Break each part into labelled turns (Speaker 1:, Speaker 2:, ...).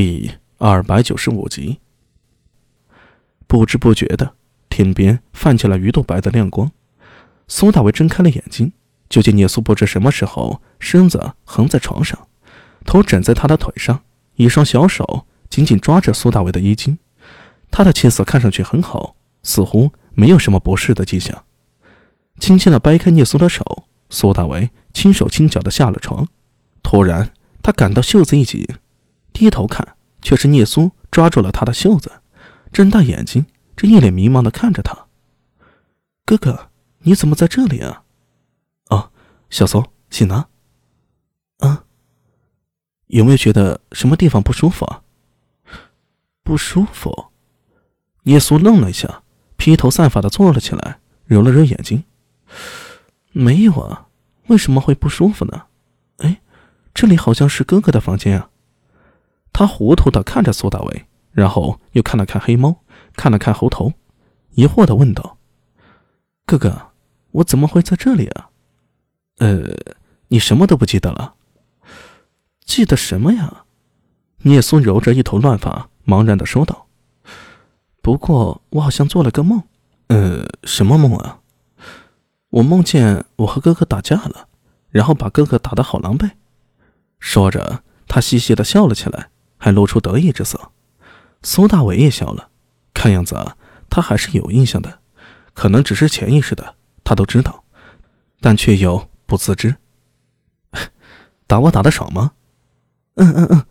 Speaker 1: 第二百九十五集。不知不觉的，天边泛起了鱼肚白的亮光。苏大伟睁开了眼睛，就见聂苏不知什么时候身子横在床上，头枕在他的腿上，一双小手紧紧抓着苏大伟的衣襟。他的气色看上去很好，似乎没有什么不适的迹象。轻轻的掰开聂苏的手，苏大伟轻手轻脚的下了床。突然，他感到袖子一紧。低头看，却是聂苏抓住了他的袖子，睁大眼睛，这一脸迷茫的看着他。哥哥，你怎么在这里啊？哦，小苏，醒了。啊？有没有觉得什么地方不舒服啊？不舒服？聂苏愣了一下，披头散发的坐了起来，揉了揉眼睛。没有啊，为什么会不舒服呢？哎，这里好像是哥哥的房间啊。他糊涂的看着苏大伟，然后又看了看黑猫，看了看猴头，疑惑的问道：“哥哥，我怎么会在这里啊？”“呃，你什么都不记得了？记得什么呀？”聂苏揉着一头乱发，茫然的说道：“不过我好像做了个梦。呃，什么梦啊？我梦见我和哥哥打架了，然后把哥哥打得好狼狈。”说着，他嘻嘻的笑了起来。还露出得意之色，苏大伟也笑了，看样子，他还是有印象的，可能只是潜意识的，他都知道，但却又不自知。打我打的爽吗？嗯嗯嗯，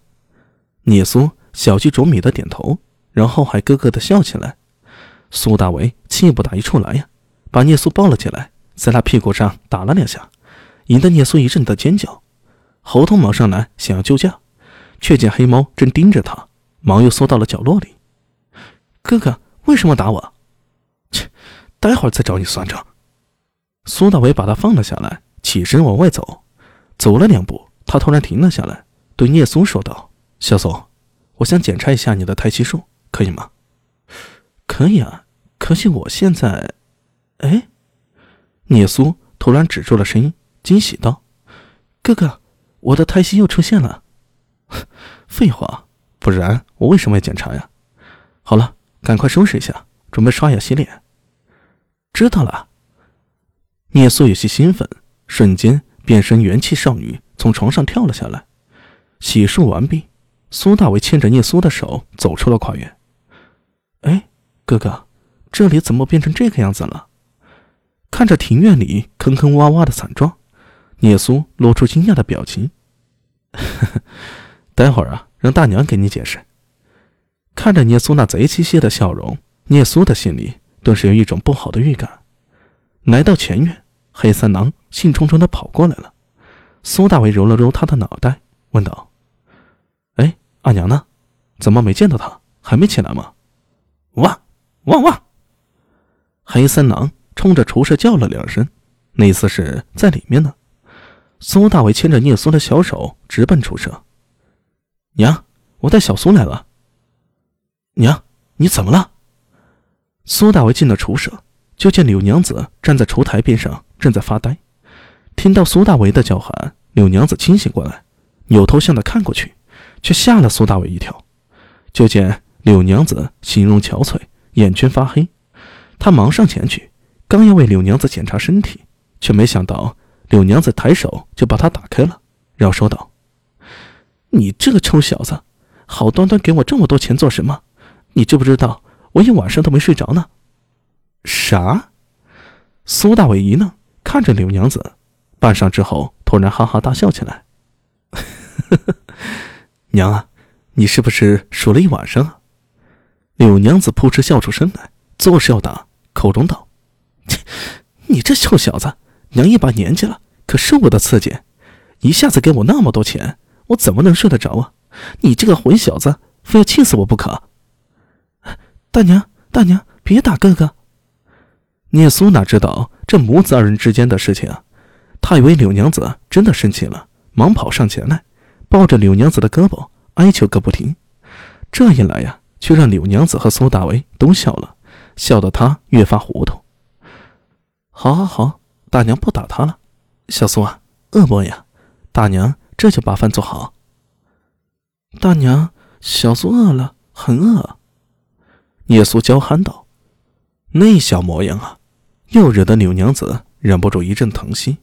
Speaker 1: 聂苏小鸡啄米的点头，然后还咯咯的笑起来。苏大伟气不打一处来呀，把聂苏抱了起来，在他屁股上打了两下，引得聂苏一阵的尖叫。猴头忙上来想要救驾。却见黑猫正盯着他，忙又缩到了角落里。哥哥，为什么打我？切，待会儿再找你算账。苏大伟把他放了下来，起身往外走。走了两步，他突然停了下来，对聂苏说道：“小苏，我想检查一下你的胎息数，可以吗？”“可以啊，可惜我现在……哎。”聂苏突然止住了声音，惊喜道：“哥哥，我的胎息又出现了。” 废话，不然我为什么要检查呀？好了，赶快收拾一下，准备刷牙洗脸。知道了。聂苏有些兴奋，瞬间变身元气少女，从床上跳了下来。洗漱完毕，苏大伟牵着聂苏的手走出了跨院。哎，哥哥，这里怎么变成这个样子了？看着庭院里坑坑洼洼的惨状，聂苏露出惊讶的表情。呵呵。待会儿啊，让大娘给你解释。看着聂苏那贼兮兮的笑容，聂苏的心里顿时有一种不好的预感。来到前院，黑三郎兴冲冲的跑过来了。苏大伟揉了揉他的脑袋，问道：“哎，阿娘呢？怎么没见到她？还没起来吗？”“汪，汪汪！”黑三郎冲着厨师叫了两声，那意思是在里面呢。苏大伟牵着聂苏的小手直奔厨舍。娘，我带小苏来了。娘，你怎么了？苏大为进了厨舍，就见柳娘子站在厨台边上，正在发呆。听到苏大为的叫喊，柳娘子清醒过来，扭头向他看过去，却吓了苏大为一跳。就见柳娘子形容憔悴，眼圈发黑。他忙上前去，刚要为柳娘子检查身体，却没想到柳娘子抬手就把他打开了，然后说道。你这个臭小子，好端端给我这么多钱做什么？你知不知道我一晚上都没睡着呢？啥？苏大伟一愣，看着柳娘子，半晌之后，突然哈哈大笑起来。娘啊，你是不是数了一晚上啊？柳娘子扑哧笑出声来，作势要打，口中道：“切，你这臭小子，娘一把年纪了，可受不得刺激，一下子给我那么多钱。”我怎么能睡得着啊！你这个混小子，非要气死我不可！大娘，大娘，别打哥哥！聂苏哪知道这母子二人之间的事情啊？他以为柳娘子真的生气了，忙跑上前来，抱着柳娘子的胳膊哀求个不停。这一来呀，却让柳娘子和苏大为都笑了，笑得他越发糊涂。好，好，好，大娘不打他了。小苏啊，饿不饿呀？大娘。这就把饭做好。大娘，小苏饿了，很饿。聂苏娇憨道：“那小模样啊，又惹得柳娘子忍不住一阵疼惜。”